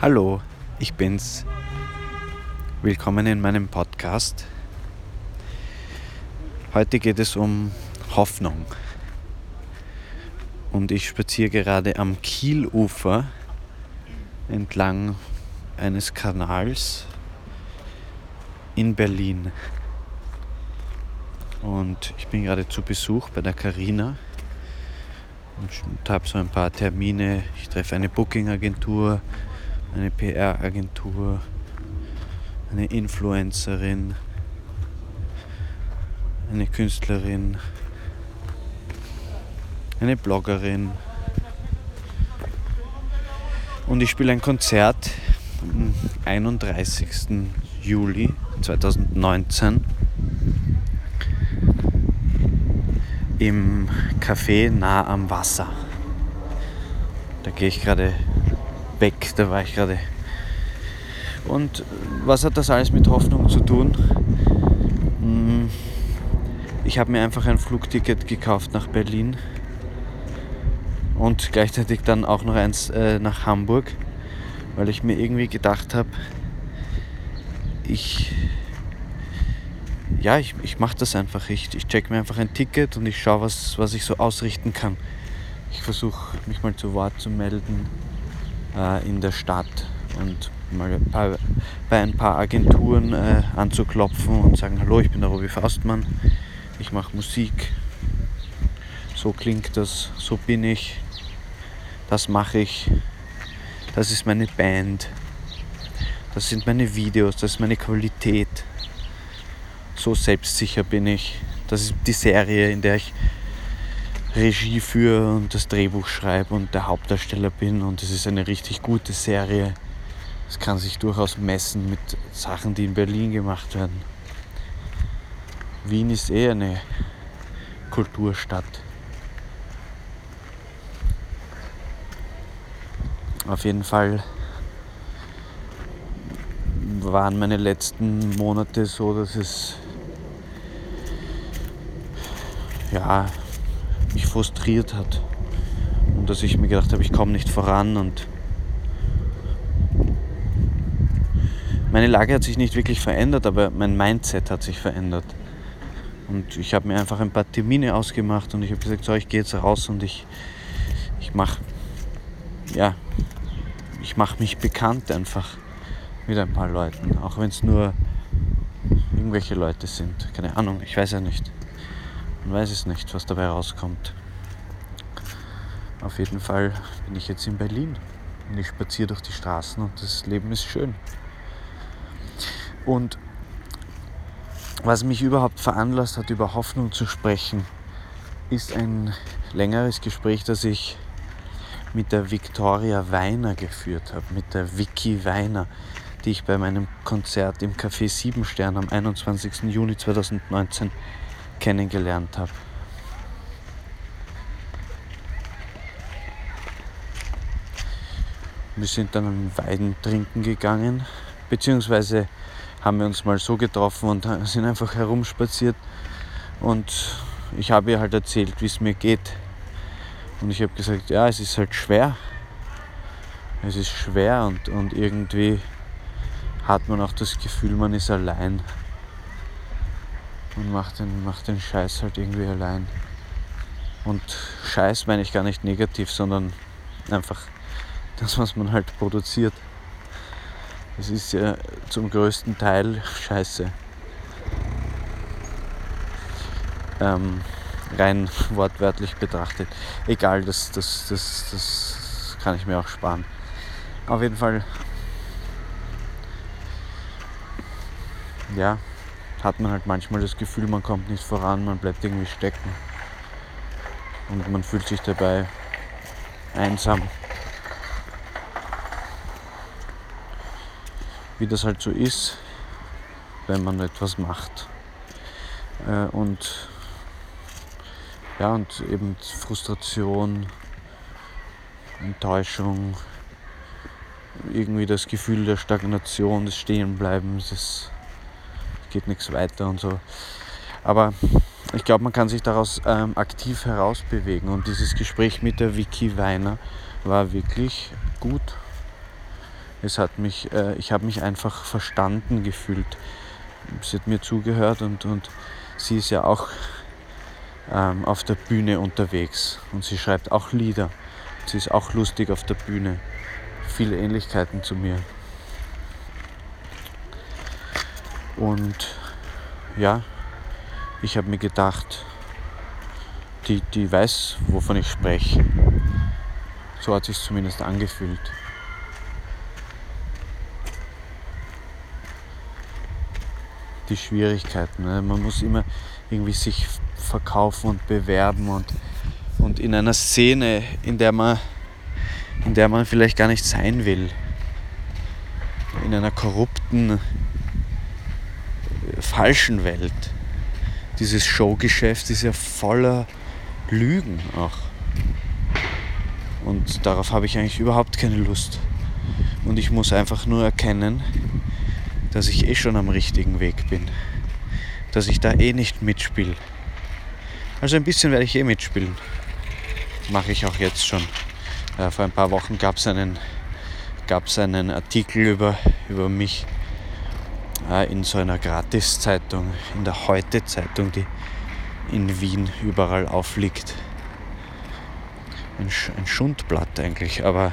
Hallo, ich bin's. Willkommen in meinem Podcast. Heute geht es um Hoffnung. Und ich spaziere gerade am Kielufer entlang eines Kanals in Berlin. Und ich bin gerade zu Besuch bei der Carina und habe so ein paar Termine. Ich treffe eine Booking-Agentur, eine PR-Agentur, eine Influencerin, eine Künstlerin, eine Bloggerin. Und ich spiele ein Konzert am 31. Juli 2019 im Café nah am Wasser. Da gehe ich gerade weg, da war ich gerade. Und was hat das alles mit Hoffnung zu tun? Hm, ich habe mir einfach ein Flugticket gekauft nach Berlin und gleichzeitig dann auch noch eins äh, nach Hamburg, weil ich mir irgendwie gedacht habe, ich ja, ich, ich mache das einfach. Ich, ich check mir einfach ein Ticket und ich schaue, was, was ich so ausrichten kann. Ich versuche mich mal zu Wort zu melden äh, in der Stadt und mal paar, bei ein paar Agenturen äh, anzuklopfen und sagen, hallo, ich bin der Robi Faustmann, ich mache Musik, so klingt das, so bin ich, das mache ich, das ist meine Band, das sind meine Videos, das ist meine Qualität, so selbstsicher bin ich, das ist die Serie, in der ich Regie führe und das Drehbuch schreibe und der Hauptdarsteller bin und es ist eine richtig gute Serie. Es kann sich durchaus messen mit Sachen, die in Berlin gemacht werden. Wien ist eh eine Kulturstadt. Auf jeden Fall waren meine letzten Monate so, dass es ja mich frustriert hat. Und dass ich mir gedacht habe, ich komme nicht voran und meine Lage hat sich nicht wirklich verändert, aber mein Mindset hat sich verändert. Und ich habe mir einfach ein paar Termine ausgemacht und ich habe gesagt, so, ich gehe jetzt raus und ich, ich mache, ja, ich mache mich bekannt einfach mit ein paar Leuten, auch wenn es nur irgendwelche Leute sind. Keine Ahnung, ich weiß ja nicht. Man weiß es nicht, was dabei rauskommt. Auf jeden Fall bin ich jetzt in Berlin und ich spaziere durch die Straßen und das Leben ist schön. Und was mich überhaupt veranlasst hat, über Hoffnung zu sprechen, ist ein längeres Gespräch, das ich mit der Victoria Weiner geführt habe, mit der Vicky Weiner, die ich bei meinem Konzert im Café Siebenstern am 21. Juni 2019 kennengelernt habe. Wir sind dann einen Weiden trinken gegangen, beziehungsweise haben wir uns mal so getroffen und sind einfach herumspaziert und ich habe ihr halt erzählt, wie es mir geht. Und ich habe gesagt, ja, es ist halt schwer. Es ist schwer und, und irgendwie hat man auch das Gefühl, man ist allein und macht den, macht den Scheiß halt irgendwie allein. Und Scheiß meine ich gar nicht negativ, sondern einfach das, was man halt produziert. Es ist ja zum größten Teil Scheiße. Ähm, rein wortwörtlich betrachtet. Egal, das, das, das, das kann ich mir auch sparen. Auf jeden Fall, ja, hat man halt manchmal das Gefühl, man kommt nicht voran, man bleibt irgendwie stecken. Und man fühlt sich dabei einsam. Wie das halt so ist, wenn man etwas macht. Äh, und ja, und eben Frustration, Enttäuschung, irgendwie das Gefühl der Stagnation, des Stehenbleibens, des geht nichts weiter und so. Aber ich glaube, man kann sich daraus ähm, aktiv herausbewegen und dieses Gespräch mit der Vicky Weiner war wirklich gut. Es hat mich, äh, ich habe mich einfach verstanden gefühlt. Sie hat mir zugehört und, und sie ist ja auch ähm, auf der Bühne unterwegs und sie schreibt auch Lieder. Sie ist auch lustig auf der Bühne. Viele Ähnlichkeiten zu mir. Und ja, ich habe mir gedacht, die, die weiß, wovon ich spreche. So hat sich zumindest angefühlt. Die Schwierigkeiten. Ne? Man muss immer irgendwie sich verkaufen und bewerben und, und in einer Szene, in der man in der man vielleicht gar nicht sein will. In einer korrupten, falschen Welt. Dieses Showgeschäft ist ja voller Lügen auch. Und darauf habe ich eigentlich überhaupt keine Lust. Und ich muss einfach nur erkennen, dass ich eh schon am richtigen Weg bin. Dass ich da eh nicht mitspiele. Also ein bisschen werde ich eh mitspielen. Mache ich auch jetzt schon. Äh, vor ein paar Wochen gab es einen, einen Artikel über, über mich in so einer Gratiszeitung, in der Heute-Zeitung, die in Wien überall aufliegt. Ein, ein Schundblatt eigentlich, aber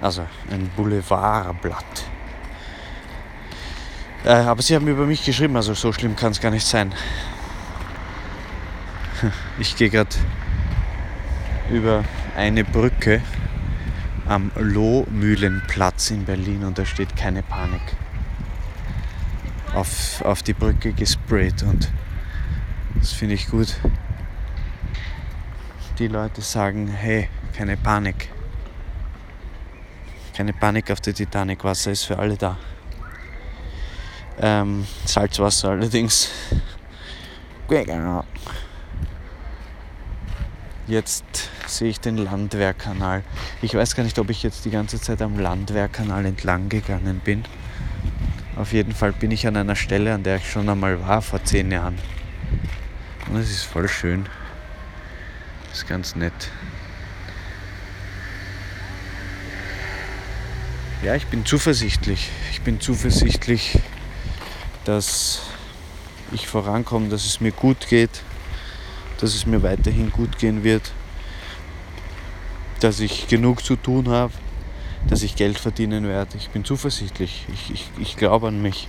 also ein Boulevardblatt. Äh, aber sie haben über mich geschrieben, also so schlimm kann es gar nicht sein. Ich gehe gerade über eine Brücke am Lohmühlenplatz in Berlin und da steht keine Panik. Auf, auf die Brücke gesprayt und das finde ich gut. Die Leute sagen, hey, keine Panik. Keine Panik auf der Titanic, Wasser ist für alle da. Ähm, Salzwasser allerdings. Jetzt sehe ich den Landwehrkanal. Ich weiß gar nicht, ob ich jetzt die ganze Zeit am Landwehrkanal entlang gegangen bin. Auf jeden Fall bin ich an einer Stelle, an der ich schon einmal war vor zehn Jahren. Und es ist voll schön. Ist ganz nett. Ja, ich bin zuversichtlich. Ich bin zuversichtlich, dass ich vorankomme, dass es mir gut geht, dass es mir weiterhin gut gehen wird, dass ich genug zu tun habe, dass ich Geld verdienen werde. Ich bin zuversichtlich. Ich, ich, ich glaube an mich.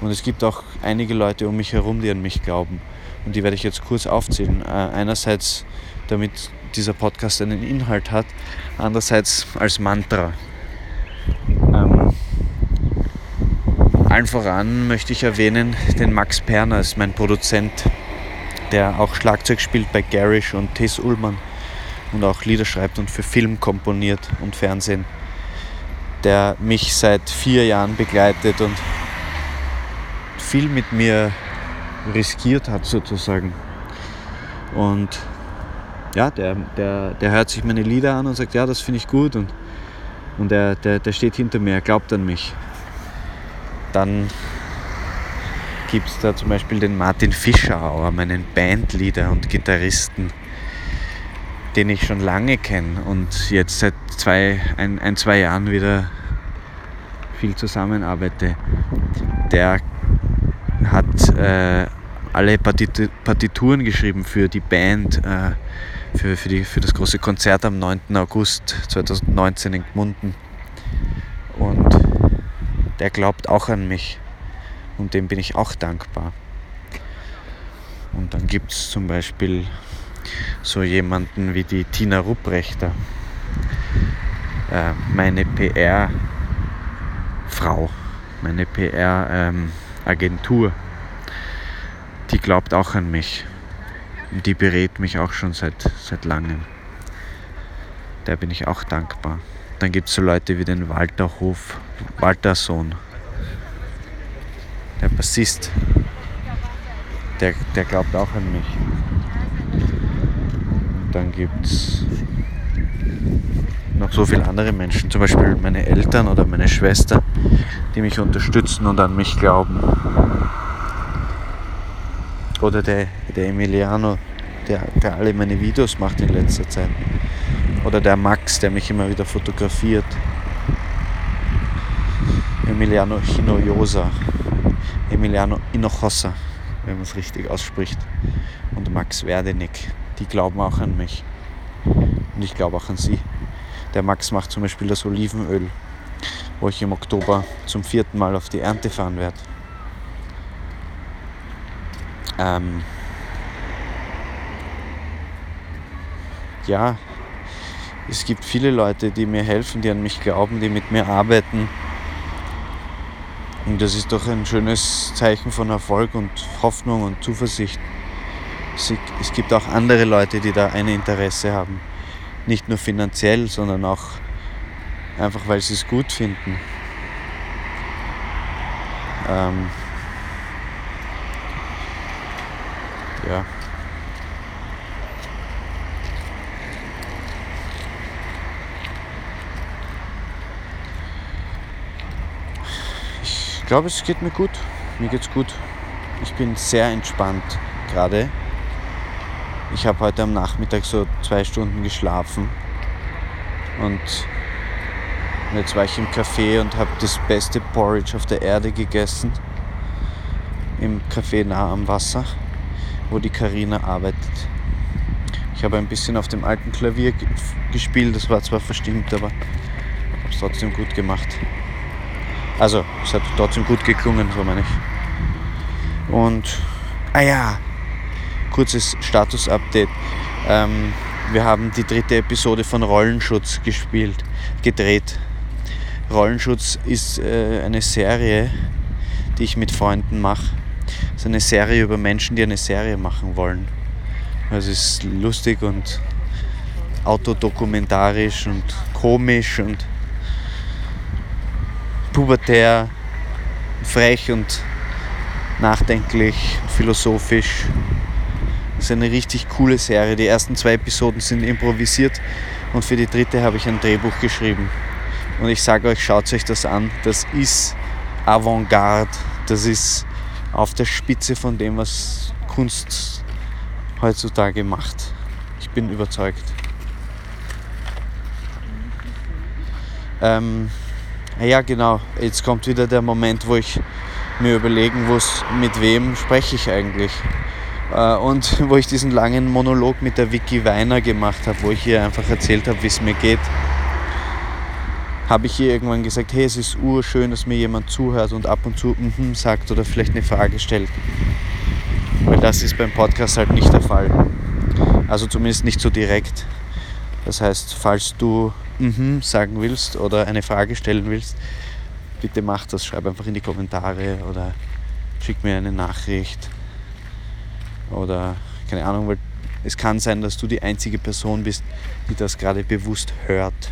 Und es gibt auch einige Leute um mich herum, die an mich glauben. Und die werde ich jetzt kurz aufzählen. Äh, einerseits, damit dieser Podcast einen Inhalt hat, andererseits als Mantra. Ähm, allen voran möchte ich erwähnen den Max Perner, ist mein Produzent, der auch Schlagzeug spielt bei Garish und Tess Ullmann und auch Lieder schreibt und für Film komponiert und Fernsehen, der mich seit vier Jahren begleitet und viel mit mir riskiert hat sozusagen. Und ja, der, der, der hört sich meine Lieder an und sagt, ja, das finde ich gut und, und der, der, der steht hinter mir, er glaubt an mich. Dann gibt es da zum Beispiel den Martin Fischerauer, meinen Bandleader und Gitarristen, den ich schon lange kenne und jetzt seit zwei, ein, ein, zwei Jahren wieder viel zusammenarbeite. Der hat äh, alle Partituren geschrieben für die Band, äh, für, für, die, für das große Konzert am 9. August 2019 in Gmunden. Und der glaubt auch an mich und dem bin ich auch dankbar. Und dann gibt es zum Beispiel so jemanden wie die Tina Rupprechter, äh, meine PR-Frau, meine PR-Agentur, ähm, die glaubt auch an mich. Die berät mich auch schon seit, seit langem. Der bin ich auch dankbar. Dann gibt es so Leute wie den Walter Hof, Walter Sohn, der Bassist. Der, der glaubt auch an mich. Dann gibt es noch so viele andere Menschen, zum Beispiel meine Eltern oder meine Schwester, die mich unterstützen und an mich glauben. Oder der, der Emiliano, der, der alle meine Videos macht in letzter Zeit. Oder der Max, der mich immer wieder fotografiert. Emiliano Hinojosa, Emiliano Hinojosa, wenn man es richtig ausspricht, und Max Werdenig. Die glauben auch an mich. Und ich glaube auch an sie. Der Max macht zum Beispiel das Olivenöl, wo ich im Oktober zum vierten Mal auf die Ernte fahren werde. Ähm ja, es gibt viele Leute, die mir helfen, die an mich glauben, die mit mir arbeiten. Und das ist doch ein schönes Zeichen von Erfolg und Hoffnung und Zuversicht. Es gibt auch andere Leute, die da ein Interesse haben. Nicht nur finanziell, sondern auch einfach, weil sie es gut finden. Ähm ja. Ich glaube, es geht mir gut. Mir geht's gut. Ich bin sehr entspannt gerade. Ich habe heute am Nachmittag so zwei Stunden geschlafen und jetzt war ich im Café und habe das beste Porridge auf der Erde gegessen. Im Café nah am Wasser, wo die Karina arbeitet. Ich habe ein bisschen auf dem alten Klavier gespielt, das war zwar verstimmt, aber habe es trotzdem gut gemacht. Also, es hat trotzdem gut geklungen, so meine ich. Und, ah ja, kurzes Status-Update. Ähm, wir haben die dritte Episode von Rollenschutz gespielt, gedreht. Rollenschutz ist äh, eine Serie, die ich mit Freunden mache. Es ist eine Serie über Menschen, die eine Serie machen wollen. Also es ist lustig und autodokumentarisch und komisch und pubertär, frech und nachdenklich, philosophisch. Ist eine richtig coole Serie. Die ersten zwei Episoden sind improvisiert und für die dritte habe ich ein Drehbuch geschrieben. Und ich sage euch, schaut euch das an. Das ist Avantgarde. Das ist auf der Spitze von dem, was Kunst heutzutage macht. Ich bin überzeugt. Ähm, ja, genau. Jetzt kommt wieder der Moment, wo ich mir überlegen muss, mit wem spreche ich eigentlich. Äh, und wo ich diesen langen Monolog mit der Vicky Weiner gemacht habe, wo ich ihr einfach erzählt habe, wie es mir geht, habe ich ihr irgendwann gesagt, hey, es ist urschön, dass mir jemand zuhört und ab und zu mm sagt oder vielleicht eine Frage stellt. Weil das ist beim Podcast halt nicht der Fall. Also zumindest nicht so direkt. Das heißt, falls du mm sagen willst oder eine Frage stellen willst, bitte mach das. Schreib einfach in die Kommentare oder schick mir eine Nachricht. Oder keine Ahnung, weil es kann sein, dass du die einzige Person bist, die das gerade bewusst hört.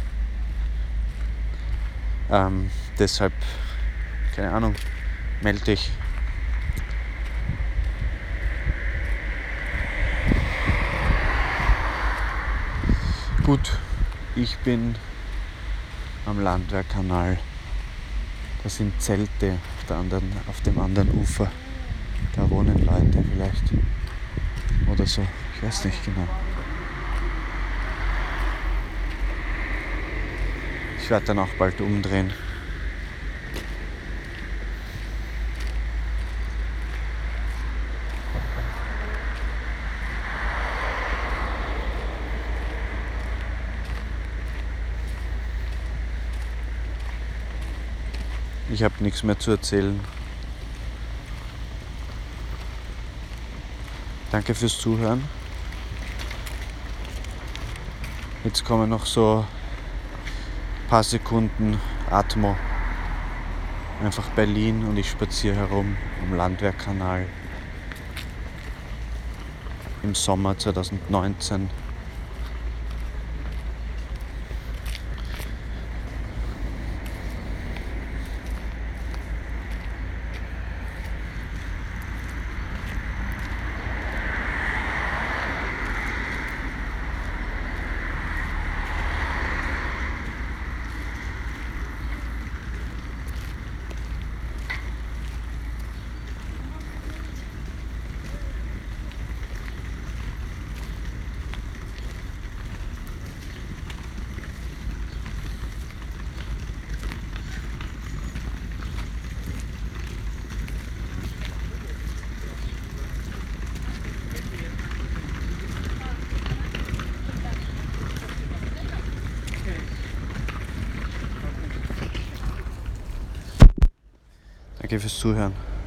Ähm, deshalb, keine Ahnung, melde dich. Gut, ich bin am Landwehrkanal. Da sind Zelte auf, der anderen, auf dem anderen Ufer. Da wohnen Leute vielleicht oder so. Ich weiß nicht genau. Ich werde dann auch bald umdrehen. Ich habe nichts mehr zu erzählen. Danke fürs Zuhören. Jetzt kommen noch so ein paar Sekunden Atmo. Einfach Berlin und ich spaziere herum am Landwehrkanal im Sommer 2019. Danke fürs Zuhören.